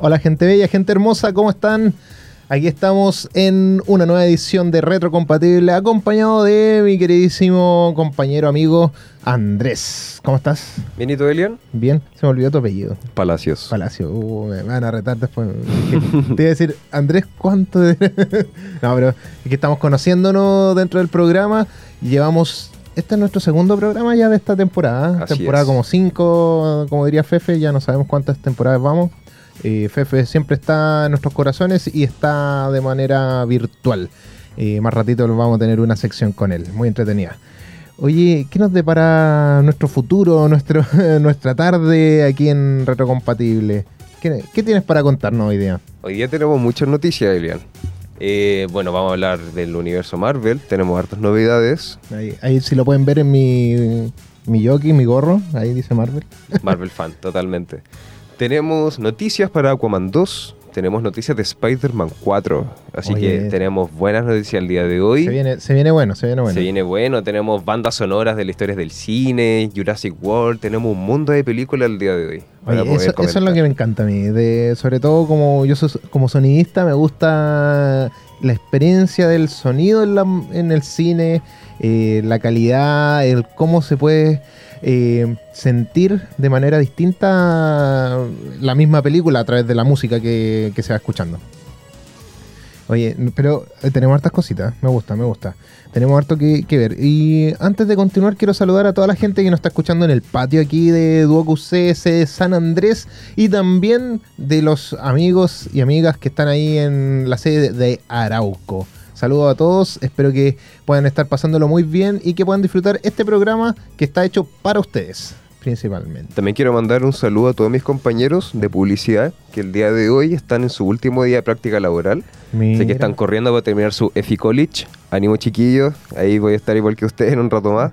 Hola gente bella, gente hermosa, ¿cómo están? Aquí estamos en una nueva edición de Retrocompatible, acompañado de mi queridísimo compañero amigo Andrés. ¿Cómo estás? Bienito Elian. Bien, se me olvidó tu apellido. Palacios. Palacio, uh, me van a retar después. Te iba a decir, Andrés, ¿cuánto? de- no, pero es que estamos conociéndonos dentro del programa. Llevamos, este es nuestro segundo programa ya de esta temporada. Así temporada es. como 5, como diría Fefe, ya no sabemos cuántas temporadas vamos. Eh, Fefe siempre está en nuestros corazones y está de manera virtual. Eh, más ratito vamos a tener una sección con él, muy entretenida. Oye, ¿qué nos depara nuestro futuro, nuestro, nuestra tarde aquí en Retrocompatible? ¿Qué, qué tienes para contarnos hoy día? Hoy día tenemos muchas noticias, Elian. Eh, bueno, vamos a hablar del universo Marvel. Tenemos hartas novedades. Ahí, ahí si lo pueden ver en mi, mi jockey, mi gorro, ahí dice Marvel. Marvel fan, totalmente. Tenemos noticias para Aquaman 2. Tenemos noticias de Spider-Man 4. Así Oye. que tenemos buenas noticias el día de hoy. Se viene, se viene bueno, se viene bueno. Se viene bueno, tenemos bandas sonoras de las historias del cine, Jurassic World, tenemos un mundo de películas el día de hoy. Oye, eso, eso es lo que me encanta a mí. De, sobre todo como yo soy, como sonidista, me gusta la experiencia del sonido en, la- en el cine, eh, la calidad, el cómo se puede eh, sentir de manera distinta la misma película a través de la música que, se va escuchando. Oye, pero eh, tenemos hartas cositas, me gusta, me gusta. Tenemos harto que, ver. Y antes de continuar, quiero saludar a toda la gente que nos está escuchando en el patio aquí de Duocu CS de San Andrés y también de los amigos y amigas que están ahí en la sede de Arauco. Saludos a todos, espero que puedan estar pasándolo muy bien y que puedan disfrutar este programa que está hecho para ustedes, principalmente. También quiero mandar un saludo a todos mis compañeros de publicidad que el día de hoy están en su último día de práctica laboral. Sé Mira. que están corriendo para terminar su EFI College. Ánimo chiquillos, ahí voy a estar igual que ustedes en un rato más.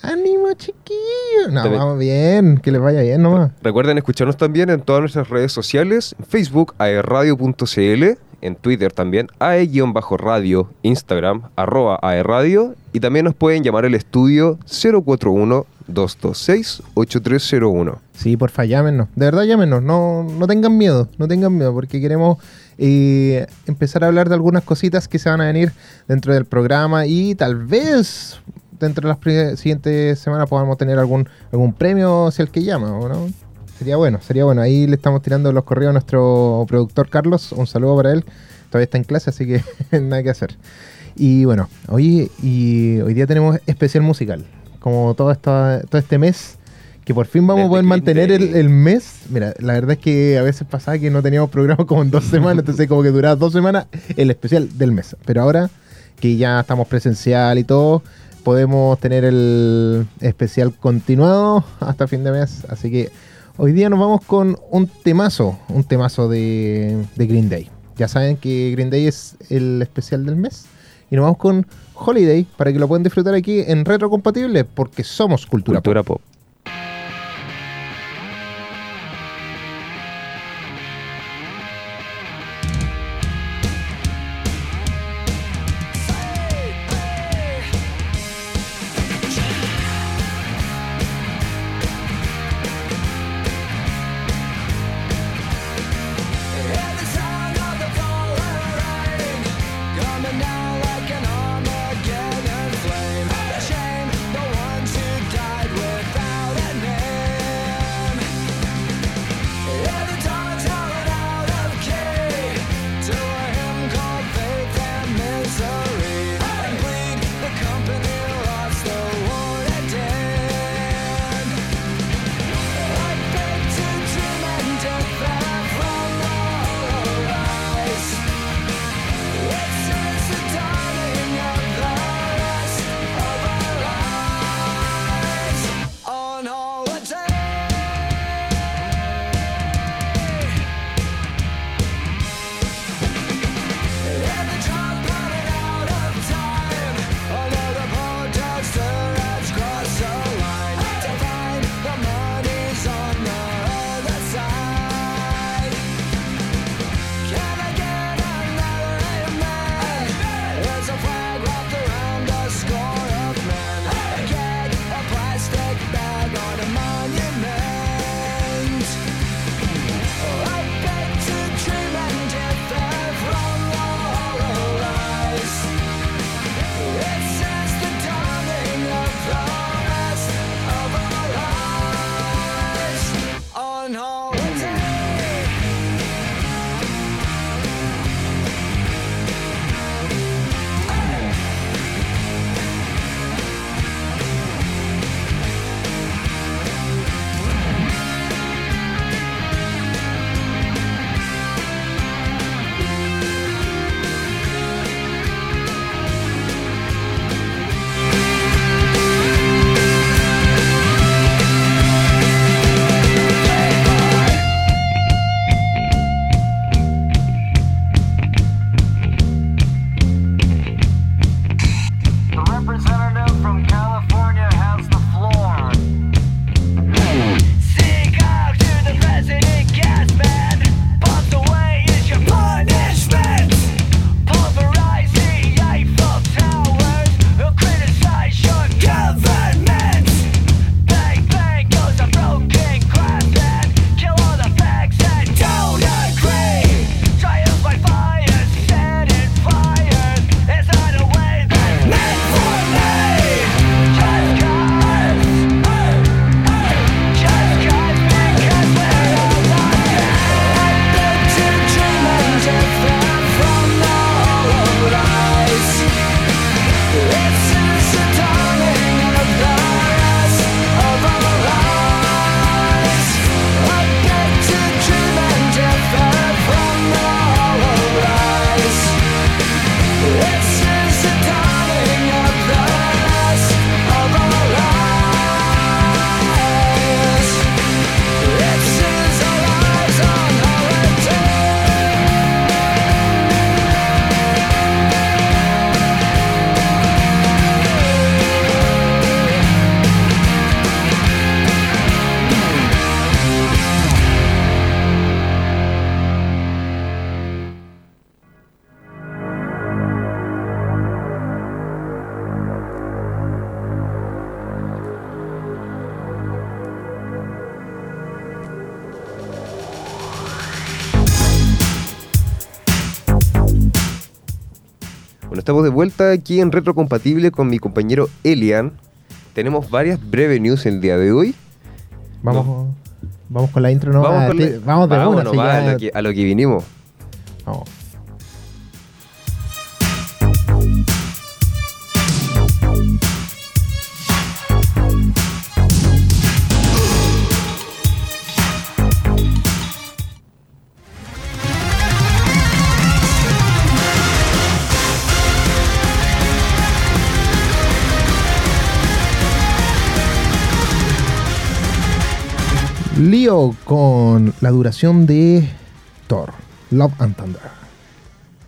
¡Ánimo, chiquillos! No, También- vamos bien, que les vaya bien nomás. Recuerden escucharnos también en todas nuestras redes sociales, Facebook, aerradio.cl, en Twitter también, ae-radio, Instagram, arroba aerradio, y también nos pueden llamar al estudio 041-226-8301. Sí, porfa, llámenos. De verdad, llámenos. No, no tengan miedo, no tengan miedo, porque queremos eh, empezar a hablar de algunas cositas que se van a venir dentro del programa y tal vez dentro de las siguientes semanas podamos tener algún, algún premio si el que llama, ¿o no? Sería bueno, sería bueno. Ahí le estamos tirando los correos a nuestro productor Carlos. Un saludo para él. Todavía está en clase, así que nada que hacer. Y bueno, hoy, y hoy día tenemos especial musical. Como todo, esta, todo este mes, que por fin vamos a poder mantener el, el mes. Mira, la verdad es que a veces pasaba que no teníamos programa como en dos semanas, entonces como que duraba dos semanas el especial del mes. Pero ahora que ya estamos presencial y todo, podemos tener el especial continuado hasta fin de mes. Así que hoy día nos vamos con un temazo, un temazo de, de Green Day. Ya saben que Green Day es el especial del mes. Y nos vamos con Holiday para que lo puedan disfrutar aquí en Retrocompatible porque somos cultura, Cultura pop. Estamos de vuelta aquí en Retrocompatible con mi compañero Elian. Tenemos varias breve news el día de hoy. Vamos, vamos con la intro, ¿no? vamos, Ah, con te- la- vamos de una, ya- a lo que vinimos. vamos. Con la duración de Thor, Love and Thunder.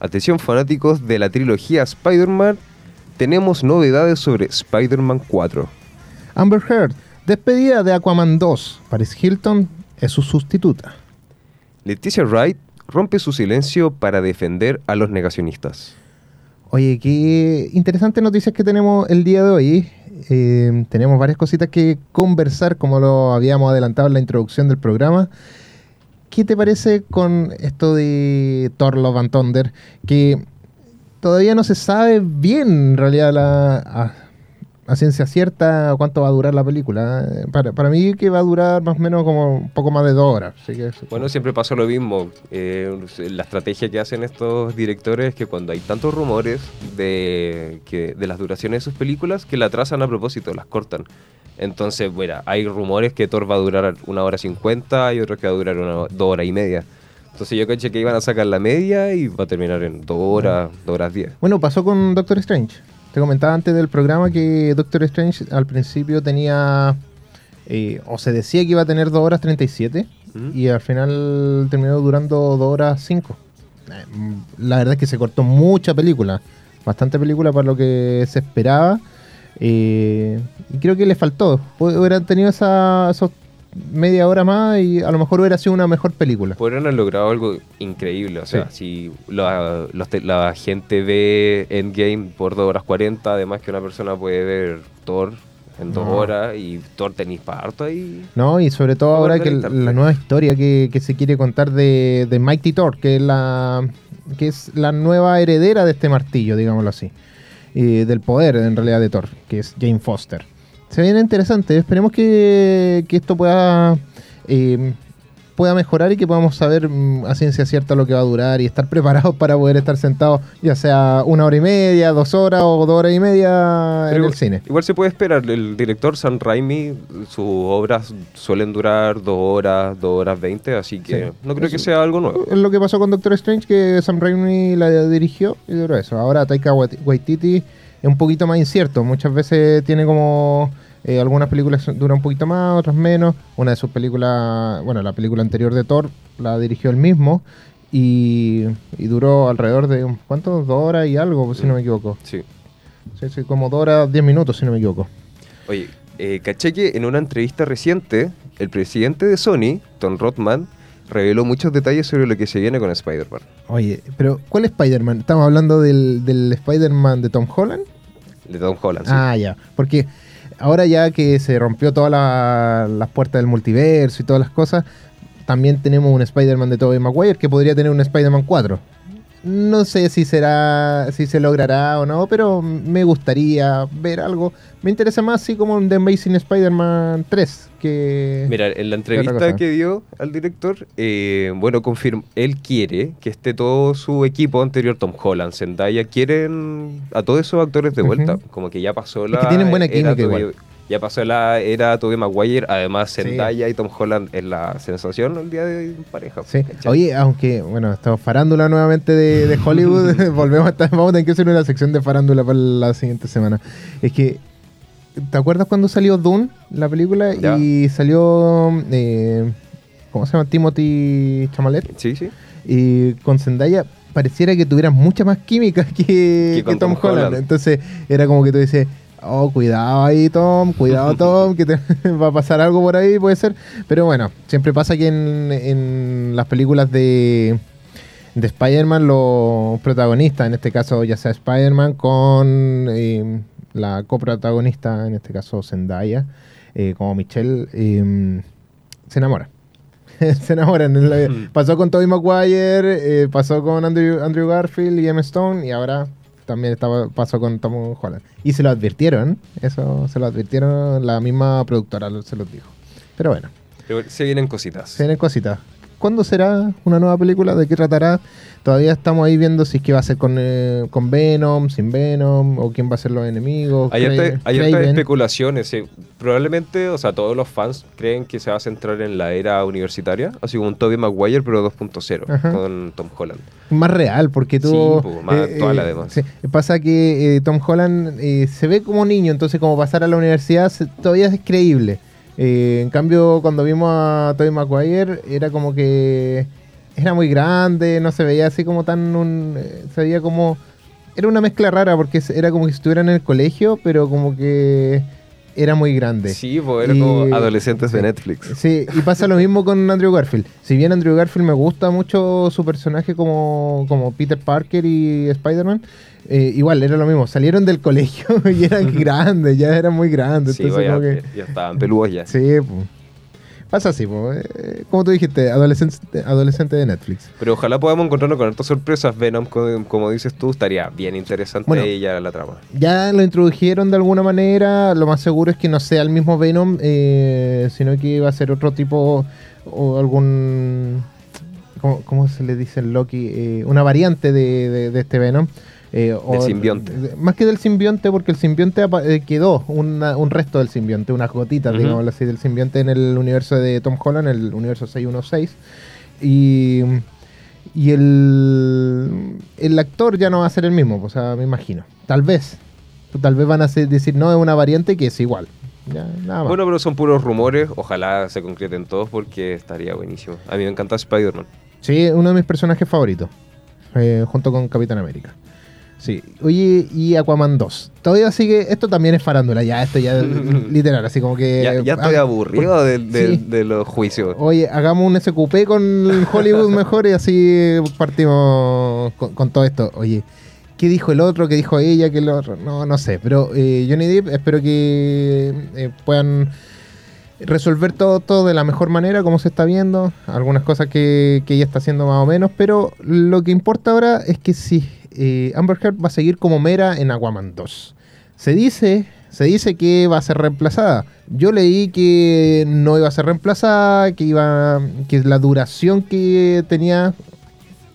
Atención fanáticos de la trilogía Spider-Man, tenemos novedades sobre Spider-Man 4. Amber Heard, despedida de Aquaman 2. Paris Hilton es su sustituta. Leticia Wright rompe su silencio para defender a los negacionistas. Oye, qué interesantes noticias que tenemos el día de hoy. Eh, tenemos varias cositas que conversar, como lo habíamos adelantado en la introducción del programa. ¿Qué te parece con esto de Thor Love and? Que todavía no se sabe bien, en realidad, la, a, ciencia cierta cuánto va a durar la película. Para, para mí que va a durar más o menos como un poco más de dos horas. Así que eso- Bueno, siempre pasa lo mismo. Eh, la estrategia que hacen estos directores es que cuando hay tantos rumores de, que, de las duraciones de sus películas, que la trazan a propósito, las cortan. Entonces, bueno, hay rumores que Thor va a durar una hora cincuenta y otros que va a durar una, dos horas y media. Entonces yo caché que iban a sacar la media y va a terminar en dos horas, dos horas diez. Bueno, pasó con Doctor Strange. Te comentaba antes del programa que Doctor Strange al principio tenía, eh, o se decía que iba a tener 2 horas 37 Ujú. y al final terminó durando 2 horas 5. Eh, mm, La verdad es que se cortó mucha película, bastante película para lo que se esperaba. eh, y creo que le faltó. Hu- Hubieran tenido esa, esos media hora más y a lo mejor hubiera sido una mejor película. Podrían haber logrado algo increíble. O sea, si la, los te- la gente ve Endgame por 2 horas 40, además que una persona puede ver Thor en 2 No. horas y Thor tenéis para harto ahí. No, y sobre todo ahora que la nueva historia que, que se quiere contar de, de Mighty Thor, que es la que es la nueva heredera de este martillo, digámoslo así. Y del poder en realidad de Thor, que es Jane Foster. Se viene interesante, esperemos que, que esto pueda eh, pueda mejorar y que podamos saber mm, a ciencia cierta lo que va a durar y estar preparados para poder estar sentados ya sea una hora y media, dos horas o dos horas y media en el cine. Igual se puede esperar. El director Sam Raimi, sus obras suelen durar 2 horas, 2 horas 20, así que Sí. no creo que sea algo nuevo. Es lo que pasó con Doctor Strange, que Sam Raimi la dirigió y duró eso. Ahora Taika Wait- Waititi es un poquito más incierto. Muchas veces tiene como... eh, algunas películas duran un poquito más, otras menos. Una de sus películas, bueno, la película anterior de Thor la dirigió él mismo y, y duró alrededor de, un- ¿cuánto? Dos horas y algo, si no me equivoco. Sí. Sí, sí, como dos horas, diez minutos, si no me equivoco. Oye, eh, caché que en una entrevista reciente, el presidente de Sony, Tom Rothman, reveló muchos detalles sobre lo que se viene con Spider-Man. Oye, pero ¿cuál Spider-Man? ¿Estamos hablando del, del Spider-Man de Tom Holland? De Tom Holland. sí. Ah, ya. Porque ahora ya que se rompió todas la- las puertas del multiverso y todas las cosas, también tenemos un Spider-Man de Tobey Maguire que podría tener un Spider-Man 4. No sé si será, si se logrará o no, pero me gustaría ver algo. Me interesa más así como un The Amazing Spider-Man 3 que... Mira, en la entrevista que dio al director, eh, bueno, confirma, él quiere que esté todo su equipo anterior, Tom Holland, Zendaya, quieren a todos esos actores de vuelta. Como que ya pasó Es la. que tienen buena química igual. Ya pasó la era Tobey Maguire, además Sí. Zendaya y Tom Holland es la sensación el día de pareja. Sí. ¿cachai? Oye, aunque, bueno, estamos farándula nuevamente de, de Hollywood. Volvemos a estar, vamos a tener que hacer una sección de farándula para la siguiente semana. Es que, ¿te acuerdas cuando salió Dune, la película? Ya. Y salió, eh, ¿cómo se llama? Timothy Chamalet. Sí, sí. Y con Zendaya pareciera que tuvieran mucha más química que, Que con que Tom, Tom Holland. Holland. Entonces, era como que tú dices... Oh, cuidado ahí, Tom, cuidado, Tom, que te va a pasar algo por ahí, puede ser. Pero bueno, siempre pasa que en, en las películas de, de Spider-Man, los protagonistas, en este caso ya sea Spider-Man, con eh, la coprotagonista, en este caso Zendaya, eh, como Michelle, eh, se enamora. se enamoran. En la- Pasó con Tobey Maguire, eh, pasó con Andrew, Andrew Garfield y Emma Stone, y ahora también estaba, pasó con Tom Holland. Y se lo advirtieron, eso se lo advirtieron, la misma productora se los dijo. Pero bueno, Pero Se vienen cositas. se vienen cositas. ¿Cuándo será una nueva película? ¿De qué tratará? Todavía estamos ahí viendo si es que va a ser con, eh, con Venom, sin Venom, o quién va a ser los enemigos. Hay, Craven. especulaciones. eh. Probablemente, o sea, todos los fans creen que se va a centrar en la era universitaria, así como un Tobey Maguire, pero 2.0, Ajá. con Tom Holland. Más real, porque tú... Sí, más actual, además. sí. Pasa que eh, Tom Holland eh, se ve como niño, entonces como pasar a la universidad se- todavía es creíble. Eh, en cambio, cuando vimos a Tobey Maguire, era como que era muy grande, no se veía así como tan... un- eh, se veía como... Era una mezcla rara porque era como que estuviera en el colegio, pero como que era muy grande. Sí, pues era Y- como adolescentes de. Netflix. Sí, y pasa lo mismo con Andrew Garfield. Si bien Andrew Garfield me gusta mucho su personaje como, como Peter Parker y Spider-Man, eh, igual era lo mismo. Salieron del colegio y eran grandes, ya eran muy grandes. Sí, entonces como que- ya estaban peludos ya. sí, pues. Pasa así, eh, como tú dijiste, adolescente, adolescente de Netflix. Pero ojalá podamos encontrarnos con estas sorpresas. Venom, co- como, dices tú, estaría bien interesante Bueno. ya la trama. Ya lo introdujeron de alguna manera. Lo más seguro es que no sea el mismo Venom, eh, sino que va a ser otro tipo o algún. ¿Cómo, cómo se le dice en Loki? Eh, una variante de, de- de este Venom. Eh, o- Del simbionte. más que del simbionte, porque el simbionte eh, quedó una- un resto del simbionte, unas gotitas, Ujú. digámoslo así, del simbionte en el universo de Tom Holland, el universo 616. Y. Y el, el actor ya no va a ser el mismo, o sea, me imagino. Tal vez. Tal vez van a decir, no, es una variante que es igual. Ya, nada más. Bueno, pero son puros rumores. Ojalá se concreten todos porque estaría buenísimo. A mí me encanta Spider-Man. Sí, uno de mis personajes favoritos. eh, junto con Capitán América. Sí. Oye, y Aquaman 2. Todavía sigue. Esto también es farándula, ya, esto ya literal, así como que. ya, ya estoy ah, aburrido sí. de los juicios. Oye, hagamos un SQP con Hollywood mejor y así partimos con, con todo esto. Oye, ¿qué dijo el otro? ¿Qué dijo ella? ¿Qué el otro? No, no sé. Pero eh, Johnny Depp, espero que eh, puedan resolver todo, todo de la mejor manera, como se está viendo. Algunas cosas que, que ella está haciendo más o menos. Pero lo que importa ahora es que si eh, Amber Heard va a seguir como Mera en Aquaman 2. Se dice, se dice que va a ser reemplazada. Yo leí que no iba a ser reemplazada, que iba que la duración que tenía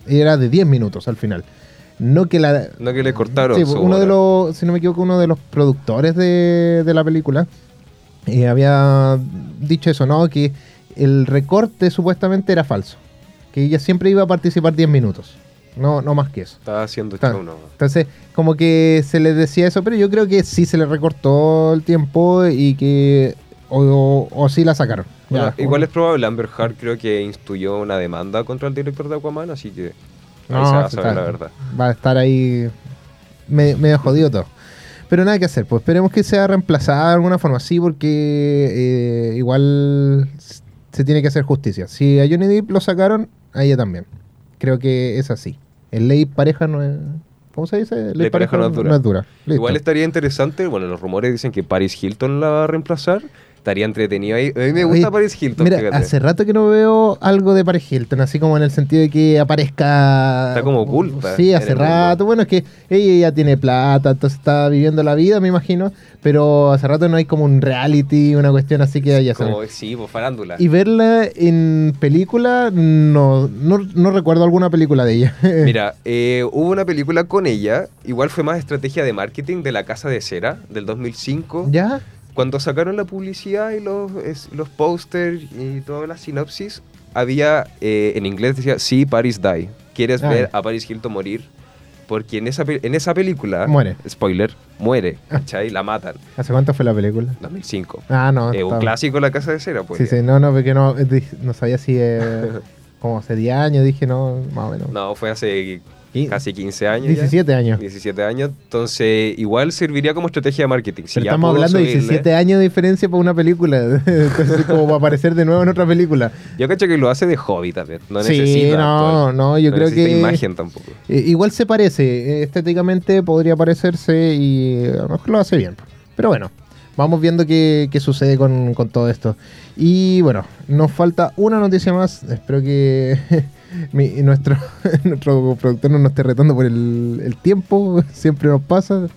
era de 10 minutos al final. No que la No que le cortaron. Sí, uno de los, si no me equivoco, uno de los productores de, de la película eh, había dicho eso, ¿no? Que el recorte supuestamente era falso. Que ella siempre iba a participar 10 minutos. No, no más que eso. Estaba haciendo show, no. Entonces, como que se les decía eso, pero yo creo que sí se le recortó el tiempo y que. O, o- o sí la sacaron. Bueno, Ya, igual es probable. Amber Heard creo que instruyó una demanda contra el director de Aquaman, así que ahí No, se va a sí saber está- la verdad. Va a estar ahí me- medio jodido todo. Pero nada que hacer, pues esperemos que sea reemplazada de alguna forma así, porque eh, igual se tiene que hacer justicia. Si a Johnny Depp lo sacaron, a ella también. Creo que es así. El ley pareja no es. ¿Cómo se dice? Ley pareja no es dura. Igual estaría interesante, bueno, los rumores dicen que Paris Hilton la va a reemplazar. Estaría entretenido ahí. A mí me gusta Oye, Paris Hilton, Mira, fíjate. hace rato que no veo algo de Paris Hilton, así como en el sentido de que aparezca. Está como oculta Sí, hace mundo. rato. Bueno, es que ella ya tiene plata, entonces está viviendo la vida, me imagino. Pero hace rato no hay como un reality, una cuestión así que haya Como, sí, pues farándula. Y verla en película, no, no, no recuerdo alguna película de ella. Mira, eh, hubo una película con ella, igual fue más estrategia de marketing de La Casa de Cera, del 2005. ¿Ya? Cuando sacaron la publicidad y los, es- los pósters y toda la sinopsis, había, eh, en inglés decía, sí, Paris die. ¿Quieres Ah. ver a Paris Hilton morir? Porque en esa, en esa película, Muere. spoiler, muere, ¿cachai? La matan. ¿Hace cuánto fue la película? 2005. Ah, no. Eh, un clásico La Casa de Cera, pues. Sí, sí, no, no, porque no, eh, no sabía si eh, como hace 10 años, dije, no, más o menos. No, fue hace Qui- casi 15 años. ya. 17 años. 17 años, entonces igual serviría como estrategia de marketing. Si Pero estamos hablando de subirle- 17 años de diferencia para una película. Entonces, como va a aparecer de nuevo en otra película. Yo cacho que lo hace de hobby también. No sí, necesita. no, no, yo No creo que. imagen tampoco. eh, igual se parece. eh, estéticamente podría parecerse y a lo mejor lo hace bien. Pero bueno, vamos viendo qué, qué sucede con, con todo esto. Y bueno, nos falta una noticia más. Espero que. mi- y nuestro, nuestro productor no nos esté retando por el, el tiempo, siempre nos pasa.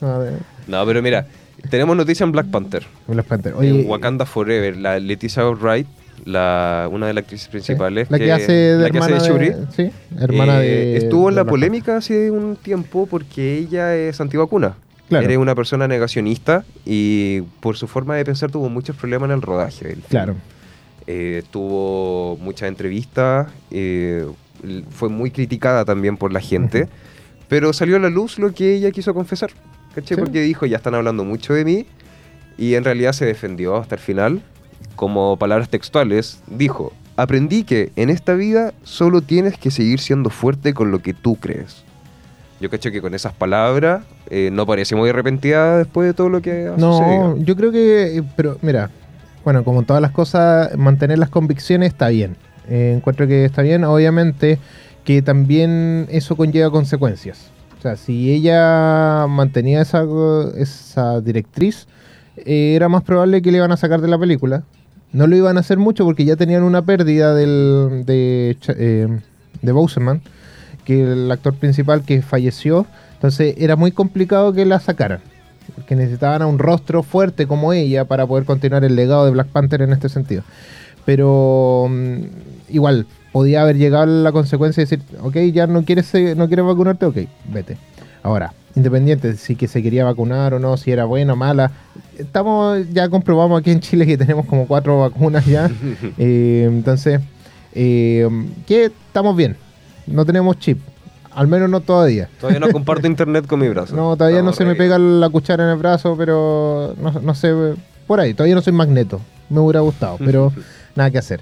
No, pero mira, tenemos noticia en Black Panther. Black Panther. en Oye, Wakanda Forever, la Leticia Wright, la, una de las actrices sí, principales. la que, hace de la que hace hermana de Shuri. de, sí, hermana eh, de Estuvo en la polémica hace un tiempo porque ella es antivacuna. Claro. Era una persona negacionista y por su forma de pensar tuvo muchos problemas en el rodaje del film. Eh, tuvo muchas entrevistas, eh, fue muy criticada también por la gente, pero salió a la luz lo que ella quiso confesar. ¿Cachai? Sí. Porque dijo, ya están hablando mucho de mí y en realidad se defendió hasta el final. Como palabras textuales, dijo, aprendí que en esta vida solo tienes que seguir siendo fuerte con lo que tú crees. Yo cacho que con esas palabras eh, no parece muy arrepentida después de todo lo que ha No, sucedido. yo creo que, pero mira, bueno, como todas las cosas, mantener las convicciones está bien. Eh, encuentro que está bien, obviamente que también eso conlleva consecuencias. O sea, si ella mantenía esa, esa directriz, eh, era más probable que le iban a sacar de la película. No lo iban a hacer mucho porque ya tenían una pérdida del, de, eh, de Boseman, que el actor principal que falleció. Entonces era muy complicado que la sacaran. Porque necesitaban a un rostro fuerte como ella para poder continuar el legado de Black Panther en este sentido. Pero mm, igual, podía haber llegado la consecuencia de decir, ok, ya no quieres, no quieres vacunarte, ok, vete. Ahora, independiente de si que se quería vacunar o no, si era buena o mala, estamos, ya comprobamos aquí en Chile que tenemos como cuatro vacunas ya. Eh, entonces, eh, que estamos bien, no tenemos chip, al menos no todavía. Todavía no comparto internet con mi brazo. No, todavía no, se me pega la cuchara en el brazo, pero no, no sé, por ahí, todavía no soy magneto. Me hubiera gustado, pero nada que hacer.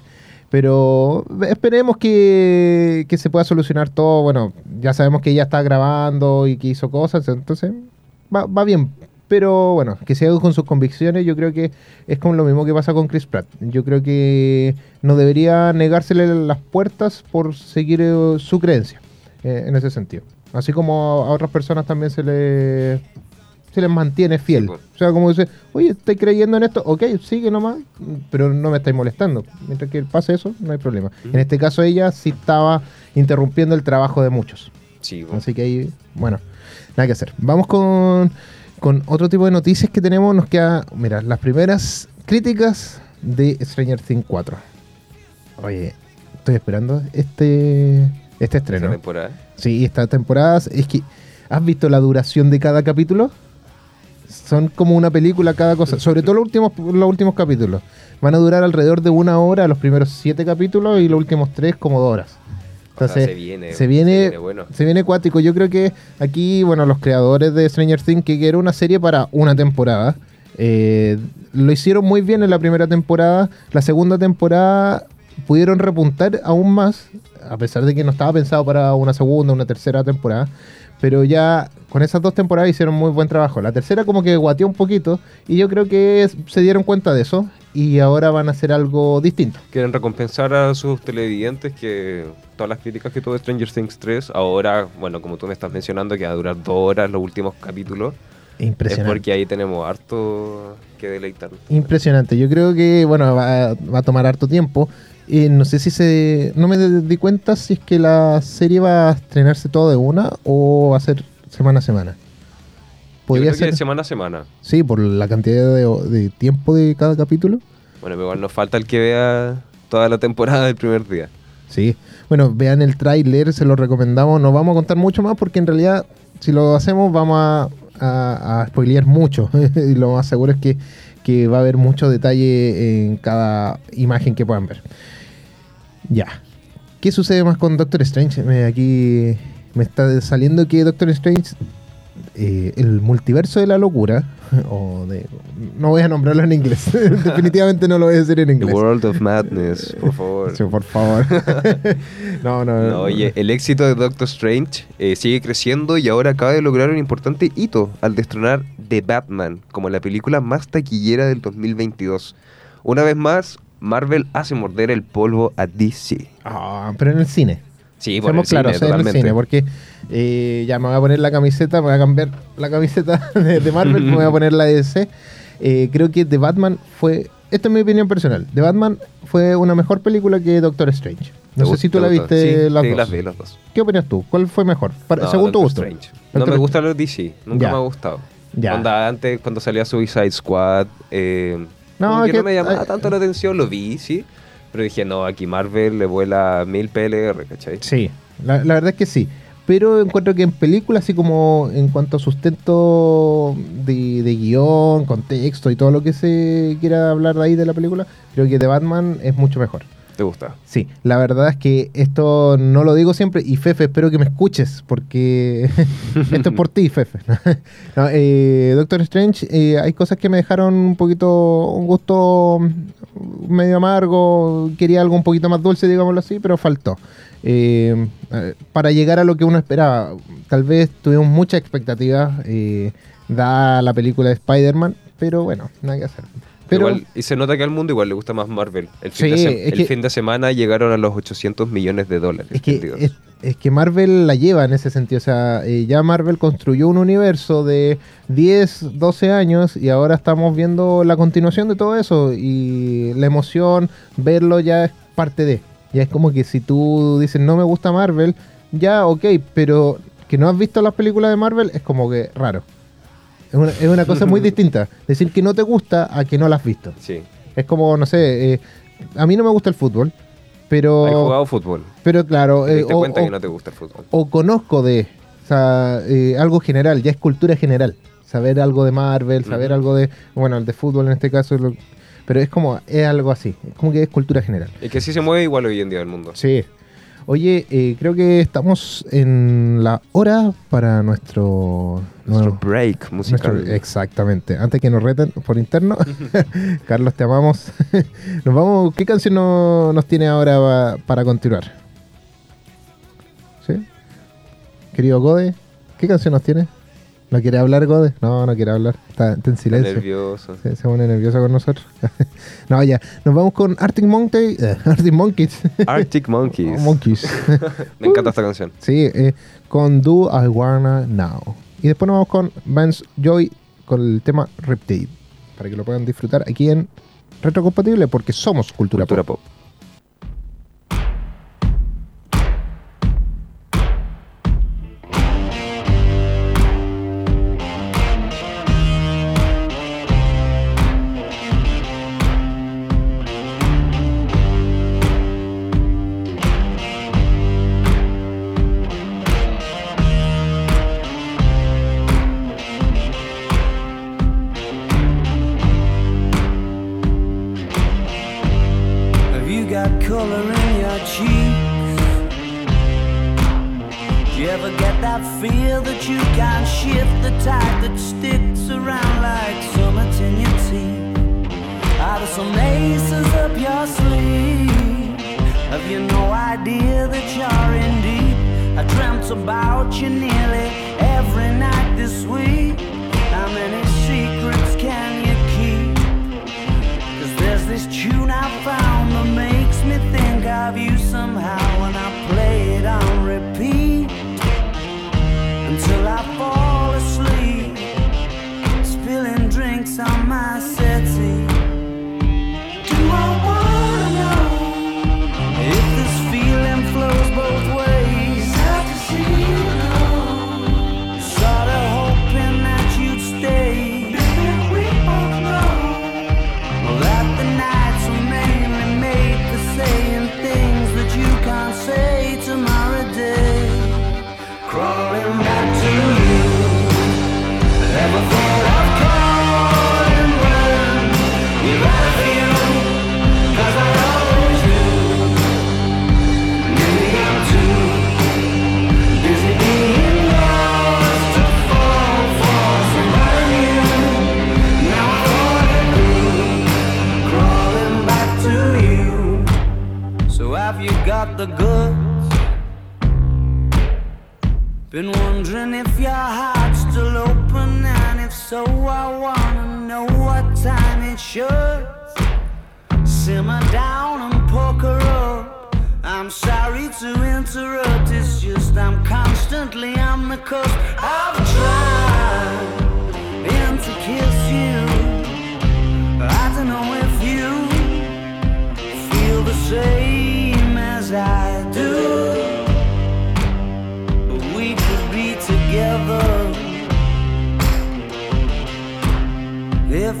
Pero esperemos que, que se pueda solucionar todo. Bueno, ya sabemos que ella está grabando y que hizo cosas, entonces va, va bien. Pero bueno, que siga con sus convicciones, yo creo que es como lo mismo que pasa con Chris Pratt. Yo creo que no debería negársele las puertas por seguir eh, su creencia eh, en ese sentido. Así como a otras personas también se le se les mantiene fiel. Sí, pues. o sea, como dice, oye, estoy creyendo en esto, ok, sigue nomás, pero no me estáis molestando. Mientras que pase eso, no hay problema. En este caso ella sí estaba interrumpiendo el trabajo de muchos. Sí, bueno. Así que ahí, bueno, nada que hacer. Vamos con, con otro tipo de noticias que tenemos. Nos queda, mira, las primeras críticas de Stranger Things 4. Oye, estoy esperando este, este Esta estreno. temporada. Sí, esta temporada es que ¿has visto la duración de cada capítulo? Son como una película cada cosa, sobre todo los últimos, los últimos capítulos. Van a durar alrededor de una hora los primeros siete capítulos y los últimos tres como dos horas. O sea, Entonces, se viene, se viene, se viene bueno. se viene cuático. Yo creo que aquí, bueno, los creadores de Stranger Things, que era una serie para una temporada, eh, lo hicieron muy bien en la primera temporada. La segunda temporada pudieron repuntar aún más, a pesar de que no estaba pensado para una segunda, una tercera temporada. Pero ya con esas dos temporadas hicieron muy buen trabajo. La tercera como que guateó un poquito y yo creo que es- se dieron cuenta de eso y ahora van a hacer algo distinto. Quieren recompensar a sus televidentes que todas las críticas que tuvo Stranger Things 3, ahora, bueno, como tú me estás mencionando, que va a durar dos horas los últimos capítulos, es Impresionante. porque ahí tenemos harto que deleitar. Impresionante. Yo creo que, bueno, va, va a tomar harto tiempo. Eh, no sé si se... No me di cuenta si es que la serie va a estrenarse todo de una o va a ser semana a semana. Yo Podría que ser... semana a semana. Sí, por la cantidad de, de tiempo de cada capítulo. Bueno, pero igual nos falta el que vea toda la temporada del primer día. Sí. Bueno, vean el tráiler, se lo recomendamos. No vamos a contar mucho más porque en realidad, si lo hacemos, vamos a, a, a spoilear mucho. y lo más seguro es que, que va a haber mucho detalle en cada imagen que puedan ver. Ya. ¿Qué sucede más con Doctor Strange? Me- aquí me está saliendo que Doctor Strange, eh, el multiverso de la locura, o de, no voy a nombrarlo en inglés, definitivamente no lo voy a decir en The inglés. World of Madness, por favor. Sí, por favor. no, no, No, oye, el éxito de Doctor Strange eh, sigue creciendo y ahora acaba de lograr un importante hito al destronar The Batman como la película más taquillera del 2022. Una vez más, Marvel hace morder el polvo a DC. Ah, pero en el cine. Sí, por Seamos claros, cine, en el cine, porque eh, ya me voy a poner la camiseta, me voy a cambiar la camiseta de, de Marvel, me voy a poner la de DC. Eh, creo que The Batman fue, esta es mi opinión personal, The Batman fue una mejor película que Doctor Strange. No sé si tú la viste Sí, las sí, dos. las vi las dos. ¿Qué opinas tú? ¿Cuál fue mejor? Para- No, según tu Doctor gusto. Strange. No Doctor- me gusta los DC, nunca Ya. me ha gustado. Ya. Onda, antes cuando salía Suicide Squad, eh, No, como que que- no me llamaba tanto la atención, lo vi, sí. Pero dije, no, aquí Marvel le vuela mil PLR, ¿cachai? Sí, la, la verdad es que sí. Pero encuentro que en películas, así como en cuanto a sustento de, de guion, contexto y todo lo que se quiera hablar de ahí de la película, creo que The Batman es mucho mejor. ¿Te gusta? Sí, la verdad es que esto no lo digo siempre y Fefe, espero que me escuches porque esto es por ti, Fefe. Eh, Doctor Strange, eh, hay cosas que me dejaron un poquito, un gusto medio amargo, quería algo un poquito más dulce, digámoslo así, pero faltó. Eh, para llegar a lo que uno esperaba, tal vez tuvimos muchas expectativas, eh, da la película de Spider-Man, pero bueno, nada que hacer. Pero, Igual- y se nota que al mundo igual le gusta más Marvel. El fin, Sí, de, se- es el que- fin de semana llegaron a los 800 millones de dólares. Es que, es que Marvel la lleva en ese sentido. O sea, eh, ya Marvel construyó un universo de 10, 12 años y ahora estamos viendo la continuación de todo eso. Y la emoción, verlo ya es parte de. Ya es como que si tú dices no me gusta Marvel, ya ok, pero que no has visto las películas de Marvel es como que raro. Es una, es una cosa muy distinta. Decir que no te gusta a que no la has visto. Sí. Es como, no sé, eh, a mí no me gusta el fútbol, pero... ¿Has jugado fútbol? Pero claro, ¿Te eh, diste o, cuenta o- que no te gusta el fútbol? o conozco de, o sea, eh, algo general, ya es cultura general. Saber algo de Marvel, saber algo de, bueno, el de fútbol en este caso, lo- pero es como, es algo así, es como que es cultura general. Y que sí se mueve igual hoy en día el mundo. Sí. Oye, eh, creo que estamos en la hora para nuestro... Break musical. nuestro- exactamente. Antes que nos reten por interno, Carlos, te amamos. nos vamos. ¿Qué canción no- nos tiene ahora pa- para continuar? ¿Sí? Querido Gode, ¿qué canción nos tiene? ¿No quiere hablar Gode? No, no quiere hablar. Está, está en Está silencio. nervioso. Se, se pone nervioso con nosotros. no, ya. Nos vamos con Arctic Monkey, eh, Arctic Monkeys. Arctic Monkeys. Monkeys. Me encanta esta canción. Sí, eh, con Do I Wanna Now. Y después nos vamos con Vance Joy con el tema Riptide. Para que lo puedan disfrutar aquí en Retrocompatible porque somos cultura, Cultura pop. pop. Are some aces up your sleeve? Have you no idea that you're in deep? I dreamt about you nearly every night this week. How many secrets can you keep? Cause there's this tune I found that makes me think of you somehow when I play it on repeat until I fall asleep, spilling drinks on my settee.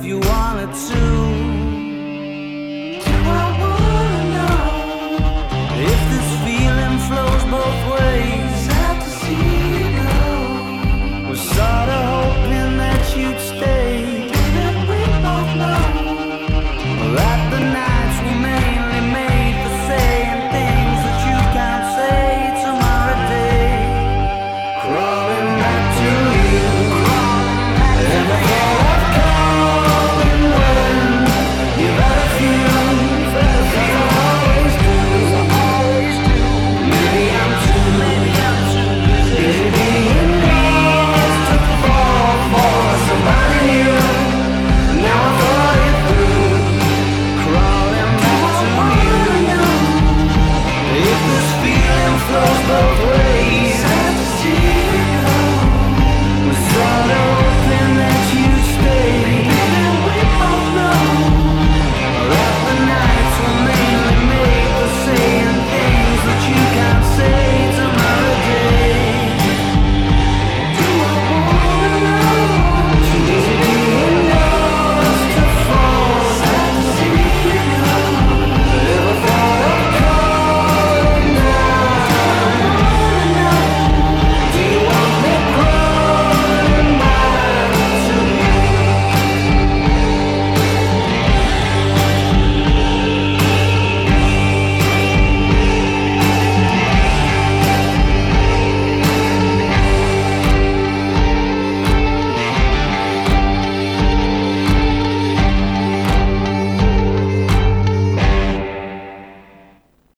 You wanted to.